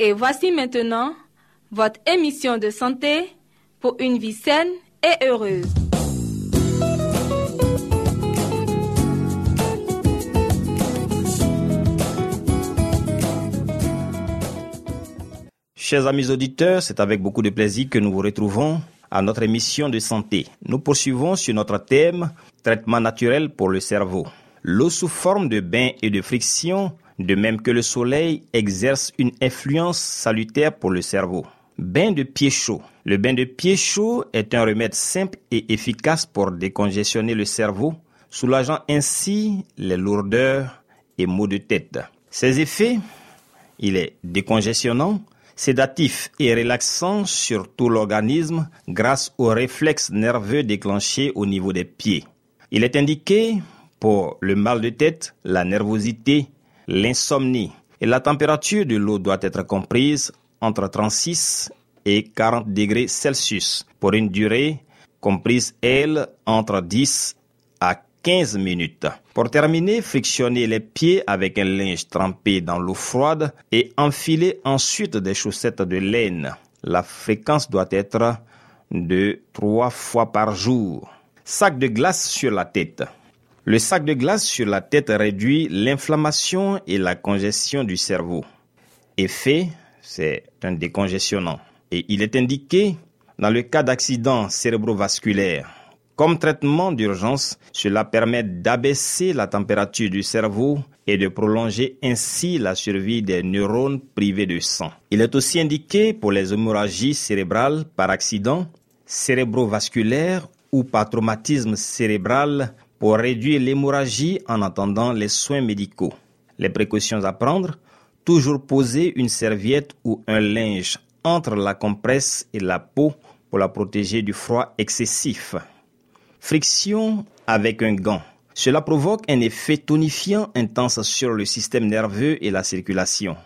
Et voici maintenant votre émission de santé pour une vie saine et heureuse. Chers amis auditeurs, c'est avec beaucoup de plaisir que nous vous retrouvons à notre émission de santé. Nous poursuivons sur notre thème traitement naturel pour le cerveau. L'eau sous forme de bain et de friction, de même que le soleil, exerce une influence salutaire pour le cerveau. Bain de pied chaud. Le bain de pied chaud est un remède simple et efficace pour décongestionner le cerveau, soulageant ainsi les lourdeurs et maux de tête. Ses effets il est décongestionnant, sédatif et relaxant sur tout l'organisme grâce aux réflexes nerveux déclenchés au niveau des pieds. Il est indiqué pour le mal de tête, la nervosité, l'insomnie. Et la température de l'eau doit être comprise entre 36 et 40 degrés Celsius pour une durée comprise, elle, entre 10 à 15 minutes. Pour terminer, frictionnez les pieds avec un linge trempé dans l'eau froide et enfilez ensuite des chaussettes de laine. La fréquence doit être de trois fois par jour. Sac de glace sur la tête. Le sac de glace sur la tête réduit l'inflammation et la congestion du cerveau. Effet, c'est un décongestionnant. Et il est indiqué dans le cas d'accident cérébrovasculaire. Comme traitement d'urgence, cela permet d'abaisser la température du cerveau et de prolonger ainsi la survie des neurones privés de sang. Il est aussi indiqué pour les hémorragies cérébrales par accident, cérébrovasculaire ou par traumatisme cérébral pour réduire l'hémorragie en attendant les soins médicaux. Les précautions à prendre, toujours poser une serviette ou un linge entre la compresse et la peau pour la protéger du froid excessif. Friction avec un gant. Cela provoque un effet tonifiant intense sur le système nerveux et la circulation.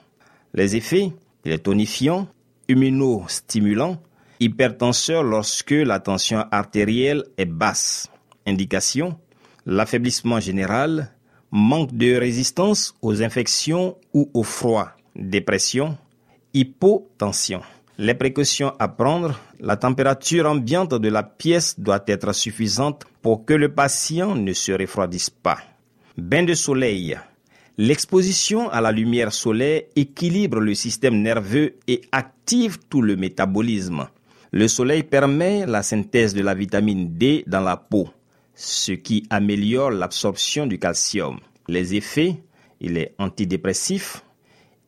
Les effets, il est tonifiant, immunostimulant, hypertenseur lorsque la tension artérielle est basse. Indication, l'affaiblissement général, manque de résistance aux infections ou au froid, dépression, hypotension. Les précautions à prendre, la température ambiante de la pièce doit être suffisante pour que le patient ne se refroidisse pas. Bain de soleil. L'exposition à la lumière solaire équilibre le système nerveux et active tout le métabolisme. Le soleil permet la synthèse de la vitamine D dans la peau, ce qui améliore l'absorption du calcium. Les effets, il est antidépressif,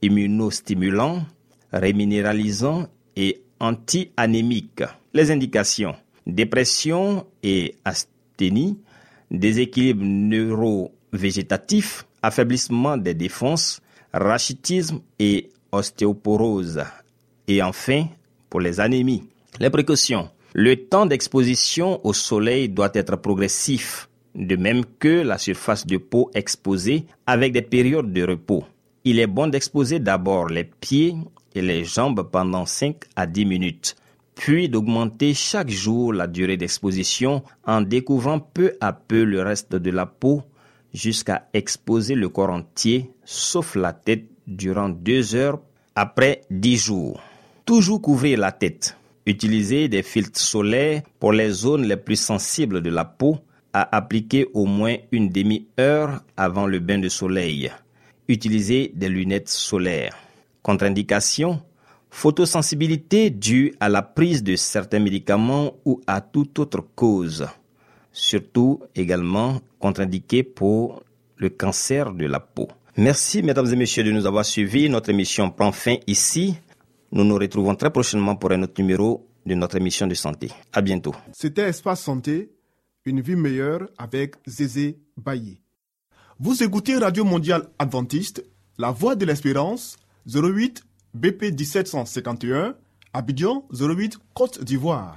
immunostimulant, réminéralisant et anti-anémique. Les indications dépression et asthénie, déséquilibre neurovégétatif, affaiblissement des défenses, rachitisme et ostéoporose. Et enfin, pour les anémies. Les précautions. Le temps d'exposition au soleil doit être progressif, de même que la surface de peau exposée avec des périodes de repos. Il est bon d'exposer d'abord les pieds et les jambes pendant 5 à 10 minutes, puis d'augmenter chaque jour la durée d'exposition en découvrant peu à peu le reste de la peau jusqu'à exposer le corps entier, sauf la tête, durant 2 heures après 10 jours. Toujours couvrir la tête. Utiliser des filtres solaires pour les zones les plus sensibles de la peau à appliquer au moins une demi-heure avant le bain de soleil. Utiliser des lunettes solaires. Contre-indication, photosensibilité due à la prise de certains médicaments ou à toute autre cause. surtout également contre-indiqués pour le cancer de la peau. Merci, mesdames et messieurs, de nous avoir suivis. Notre émission prend fin ici. Nous nous retrouvons très prochainement pour un autre numéro de notre émission de santé. À bientôt. C'était Espace Santé, une vie meilleure avec Zézé Bailly. Vous écoutez Radio Mondiale Adventiste, La Voix de l'Espérance, 08 BP 1751, Abidjan 08 Côte d'Ivoire.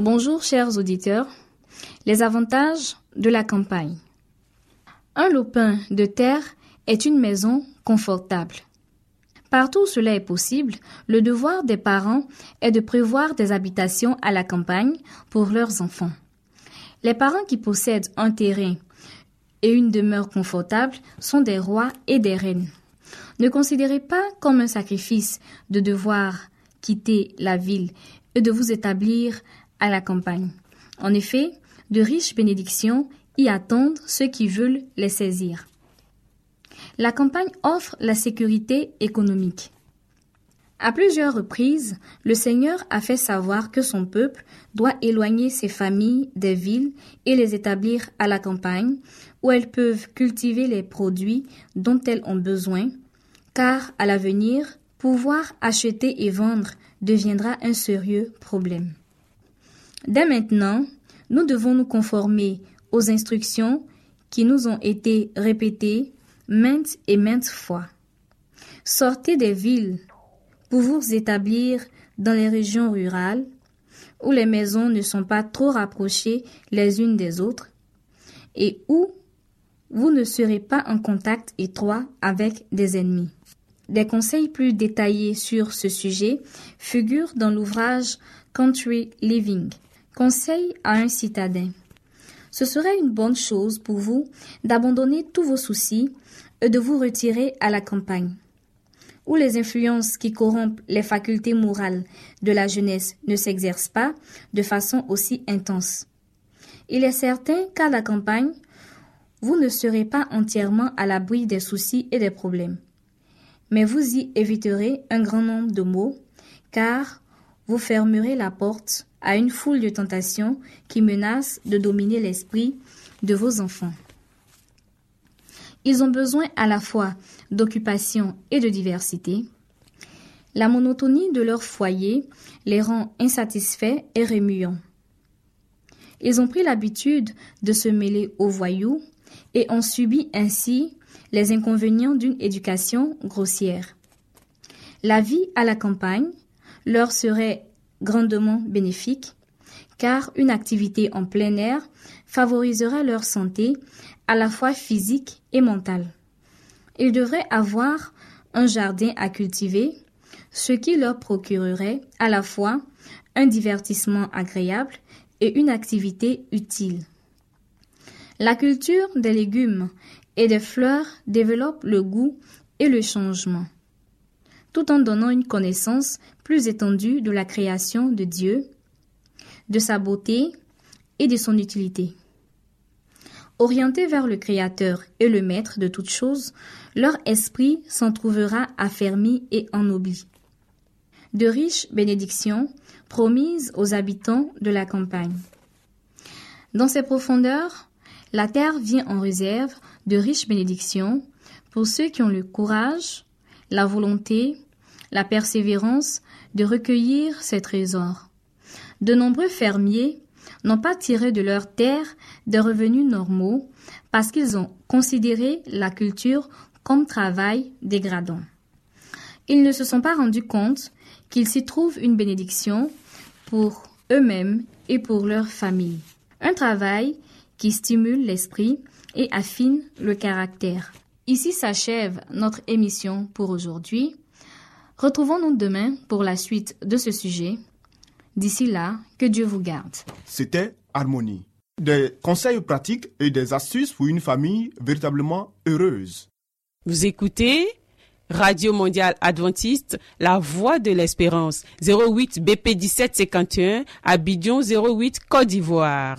Bonjour chers auditeurs. Les avantages de la campagne. Un lopin de terre est une maison confortable. Partout où cela est possible, le devoir des parents est de prévoir des habitations à la campagne pour leurs enfants. Les parents qui possèdent un terrain et une demeure confortable sont des rois et des reines. Ne considérez pas comme un sacrifice de devoir quitter la ville et de vous établir à la campagne. En effet, de riches bénédictions y attendent ceux qui veulent les saisir. La campagne offre la sécurité économique. À plusieurs reprises, le Seigneur a fait savoir que son peuple doit éloigner ses familles des villes et les établir à la campagne, où elles peuvent cultiver les produits dont elles ont besoin, car à l'avenir, pouvoir acheter et vendre deviendra un sérieux problème. Dès maintenant, nous devons nous conformer aux instructions qui nous ont été répétées maintes et maintes fois. Sortez des villes pour vous établir dans les régions rurales où les maisons ne sont pas trop rapprochées les unes des autres et où vous ne serez pas en contact étroit avec des ennemis. Des conseils plus détaillés sur ce sujet figurent dans l'ouvrage Country Living Conseil à un citadin. Ce serait une bonne chose pour vous d'abandonner tous vos soucis et de vous retirer à la campagne, où les influences qui corrompent les facultés morales de la jeunesse ne s'exercent pas de façon aussi intense. Il est certain qu'à la campagne, vous ne serez pas entièrement à l'abri des soucis et des problèmes. Mais vous y éviterez un grand nombre de maux, car vous fermerez la porte à une foule de tentations qui menacent de dominer l'esprit de vos enfants. Ils ont besoin à la fois d'occupation et de diversité. La monotonie de leur foyer les rend insatisfaits et remuants. Ils ont pris l'habitude de se mêler aux voyous et ont subi ainsi les inconvénients d'une éducation grossière. La vie à la campagne leur serait grandement bénéfique, car une activité en plein air favorisera leur santé à la fois physique et mentale. Ils devraient avoir un jardin à cultiver, ce qui leur procurerait à la fois un divertissement agréable et une activité utile. La culture des légumes et des fleurs développe le goût et le changement tout en donnant une connaissance plus étendue de la création de Dieu, de sa beauté et de son utilité. Orientés vers le Créateur et le Maître de toutes choses, leur esprit s'en trouvera affermi et ennobli. De riches bénédictions promises aux habitants de la campagne. Dans ces profondeurs, la terre vient en réserve de riches bénédictions pour ceux qui ont le courage, la volonté, la persévérance de recueillir ces trésors. De nombreux fermiers n'ont pas tiré de leur terre des revenus normaux parce qu'ils ont considéré la culture comme travail dégradant. Ils ne se sont pas rendus compte qu'ils s'y trouvent une bénédiction pour eux-mêmes et pour leur famille. Un travail qui stimulent l'esprit et affinent le caractère. Ici s'achève notre émission pour aujourd'hui. Retrouvons-nous demain pour la suite de ce sujet. D'ici là, que Dieu vous garde. C'était Harmonie. Des conseils pratiques et des astuces pour une famille véritablement heureuse. Vous écoutez Radio Mondiale Adventiste, La Voix de l'Espérance, 08 BP 1751, Abidjan 08 Côte d'Ivoire.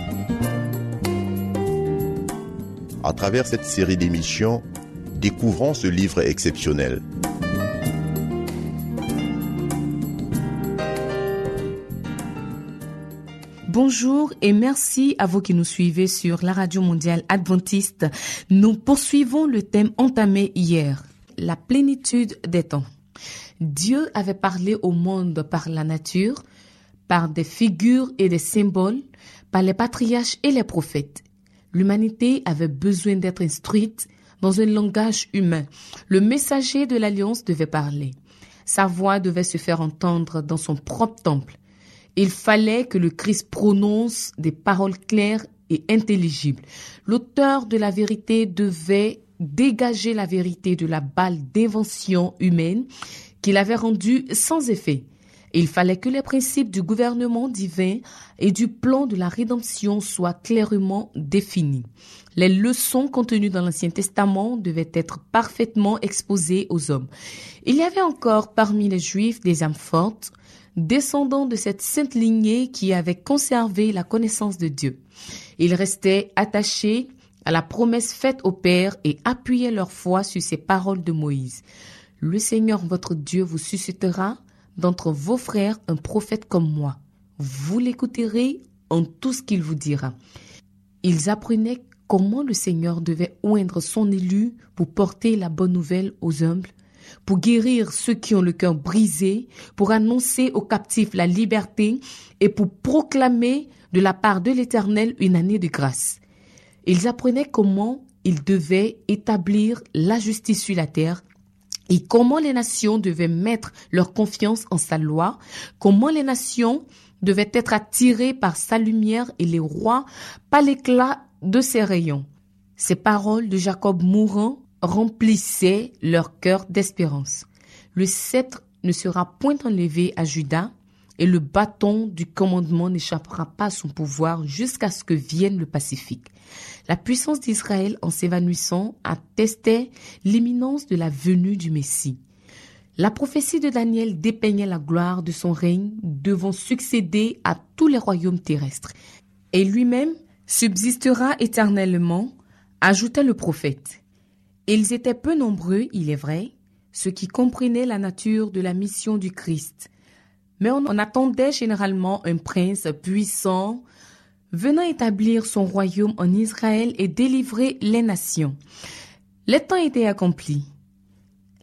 À travers cette série d'émissions, découvrons ce livre exceptionnel. Bonjour et merci à vous qui nous suivez sur la radio mondiale adventiste. Nous poursuivons le thème entamé hier, la plénitude des temps. Dieu avait parlé au monde par la nature, par des figures et des symboles, par les patriarches et les prophètes. L'humanité avait besoin d'être instruite dans un langage humain. Le messager de l'Alliance devait parler. Sa voix devait se faire entendre dans son propre temple. Il fallait que le Christ prononce des paroles claires et intelligibles. L'auteur de la vérité devait dégager la vérité de la balle d'invention humaine qu'il avait rendue sans effet. Il fallait que les principes du gouvernement divin et du plan de la rédemption soient clairement définis. Les leçons contenues dans l'Ancien Testament devaient être parfaitement exposées aux hommes. Il y avait encore parmi les Juifs des âmes fortes, descendants de cette sainte lignée qui avait conservé la connaissance de Dieu. Ils restaient attachés à la promesse faite au Père et appuyaient leur foi sur ces paroles de Moïse. Le Seigneur votre Dieu vous suscitera d'entre vos frères un prophète comme moi. Vous l'écouterez en tout ce qu'il vous dira. Ils apprenaient comment le Seigneur devait oindre son élu pour porter la bonne nouvelle aux humbles, pour guérir ceux qui ont le cœur brisé, pour annoncer aux captifs la liberté et pour proclamer de la part de l'Éternel une année de grâce. Ils apprenaient comment ils devaient établir la justice sur la terre et comment les nations devaient mettre leur confiance en sa loi, comment les nations devaient être attirées par sa lumière et les rois par l'éclat de ses rayons? Ces paroles de Jacob mourant remplissaient leur cœur d'espérance. Le sceptre ne sera point enlevé à Judas, et le bâton du commandement n'échappera pas à son pouvoir jusqu'à ce que vienne le Pacifique. La puissance d'Israël, en s'évanouissant, attestait l'imminence de la venue du Messie. La prophétie de Daniel dépeignait la gloire de son règne devant succéder à tous les royaumes terrestres. Et lui-même subsistera éternellement, ajouta le prophète. Ils étaient peu nombreux, il est vrai, ceux qui comprenaient la nature de la mission du Christ. Mais on, attendait généralement un prince puissant venant établir son royaume en Israël et délivrer les nations. Les temps étaient accomplis.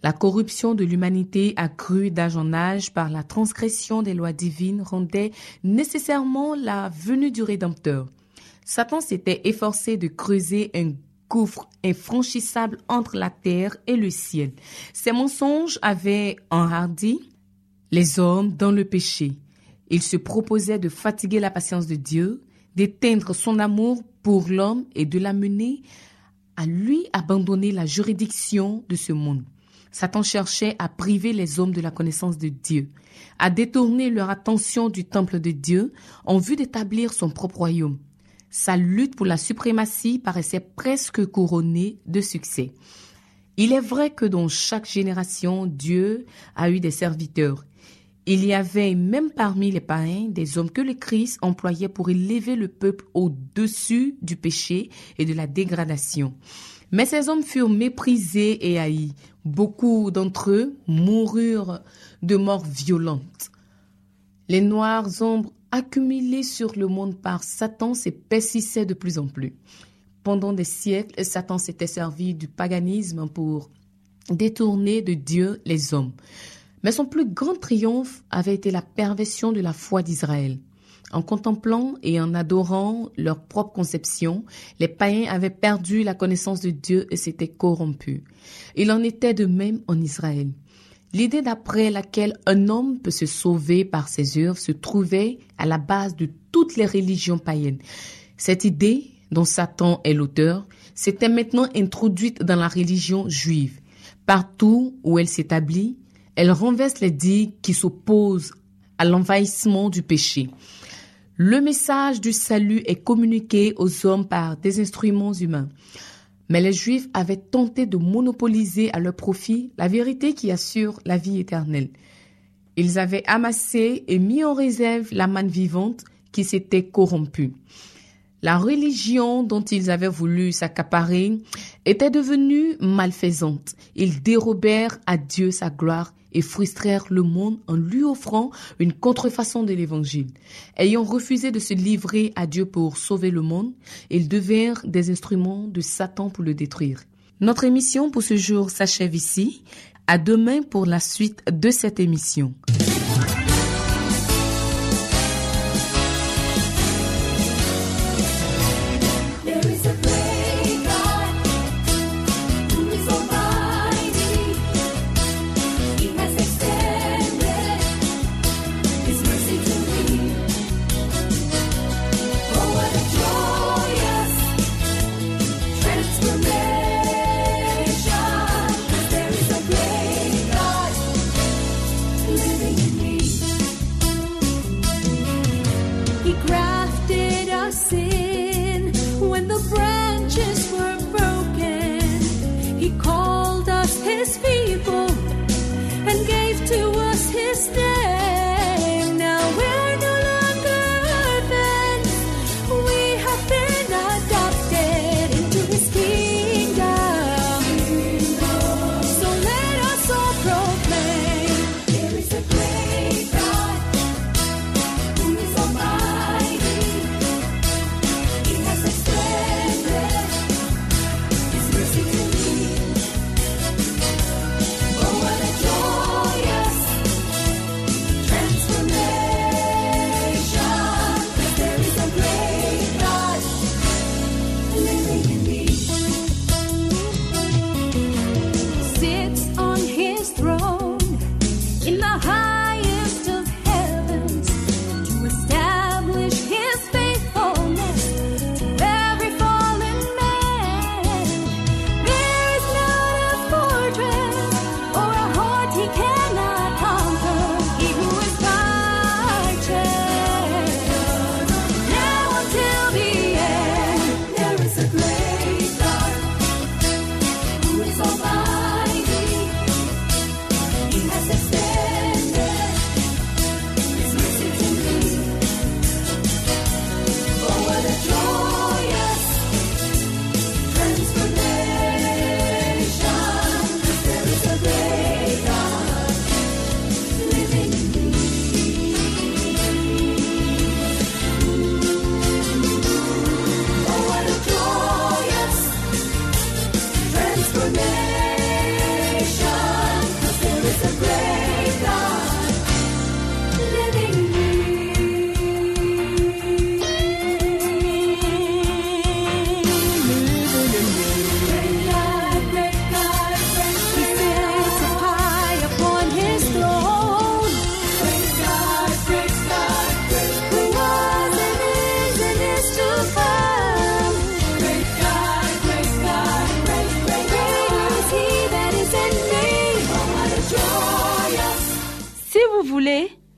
La corruption de l'humanité accrue d'âge en âge par la transgression des lois divines rendait nécessairement la venue du Rédempteur. Satan s'était efforcé de creuser un gouffre infranchissable entre la terre et le ciel. Ses mensonges avaient enhardi les hommes dans le péché. Il se proposait de fatiguer la patience de Dieu, d'éteindre son amour pour l'homme et de l'amener à lui abandonner la juridiction de ce monde. Satan cherchait à priver les hommes de la connaissance de Dieu, à détourner leur attention du temple de Dieu en vue d'établir son propre royaume. Sa lutte pour la suprématie paraissait presque couronnée de succès. Il est vrai que dans chaque génération, Dieu a eu des serviteurs. Il y avait même parmi les païens des hommes que le Christ employait pour élever le peuple au-dessus du péché et de la dégradation. Mais ces hommes furent méprisés et haïs. Beaucoup d'entre eux moururent de mort violente. Les noires ombres accumulé sur le monde par Satan s'épaississait de plus en plus. Pendant des siècles, Satan s'était servi du paganisme pour détourner de Dieu les hommes. Mais son plus grand triomphe avait été la perversion de la foi d'Israël. En contemplant et en adorant leur propre conception, les païens avaient perdu la connaissance de Dieu et s'étaient corrompus. Il en était de même en Israël. L'idée d'après laquelle un homme peut se sauver par ses œuvres se trouvait à la base de toutes les religions païennes. Cette idée, dont Satan est l'auteur, s'était maintenant introduite dans la religion juive. Partout où elle s'établit, elle renverse les digues qui s'opposent à l'envahissement du péché. Le message du salut est communiqué aux hommes par des instruments humains. Mais les Juifs avaient tenté de monopoliser à leur profit la vérité qui assure la vie éternelle. Ils avaient amassé et mis en réserve la manne vivante qui s'était corrompue. La religion dont ils avaient voulu s'accaparer était devenue malfaisante. Ils dérobèrent à Dieu sa gloire et frustrèrent le monde en lui offrant une contrefaçon de l'évangile. Ayant refusé de se livrer à Dieu pour sauver le monde, ils devinrent des instruments de Satan pour le détruire. Notre émission pour ce jour s'achève ici. À demain pour la suite de cette émission. Amen.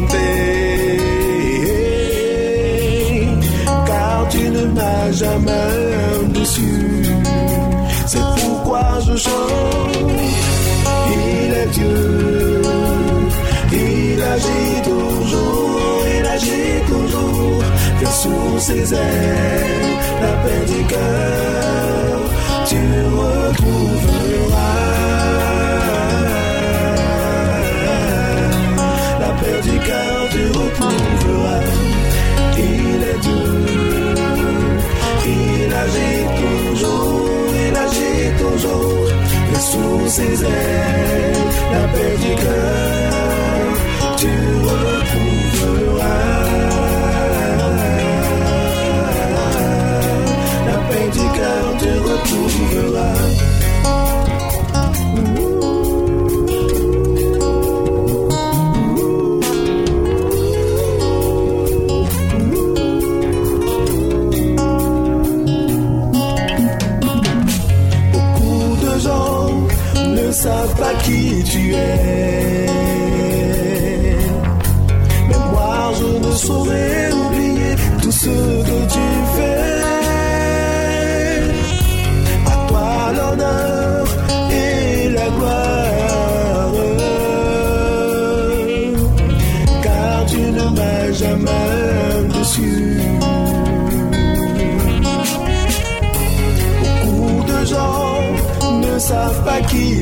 Compter. Car tu ne m'as jamais déçu. C'est pourquoi je chante. Il est Dieu. Il agit toujours, il agit toujours. Que sous ses ailes, la paix du cœur, tu retrouveras. Du cœur, tu retrouveras. Il est Dieu. Il agit toujours, il agit toujours. Et sous ses ailes, la paix du cœur, tu retrouveras.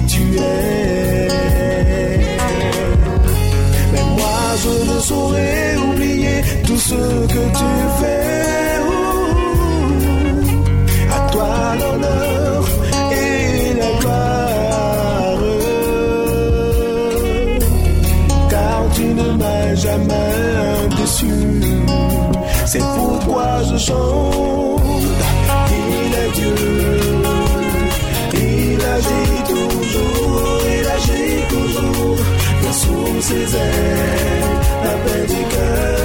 Tu es. Mais moi je ne saurais oublier tout ce que tu fais. Ouh. À toi l'honneur et la gloire. Car tu ne m'as jamais déçu. C'est pourquoi je chante. Il est Dieu. Agit toujours, il agit toujours. Mais sous ses ailes, la paix du cœur,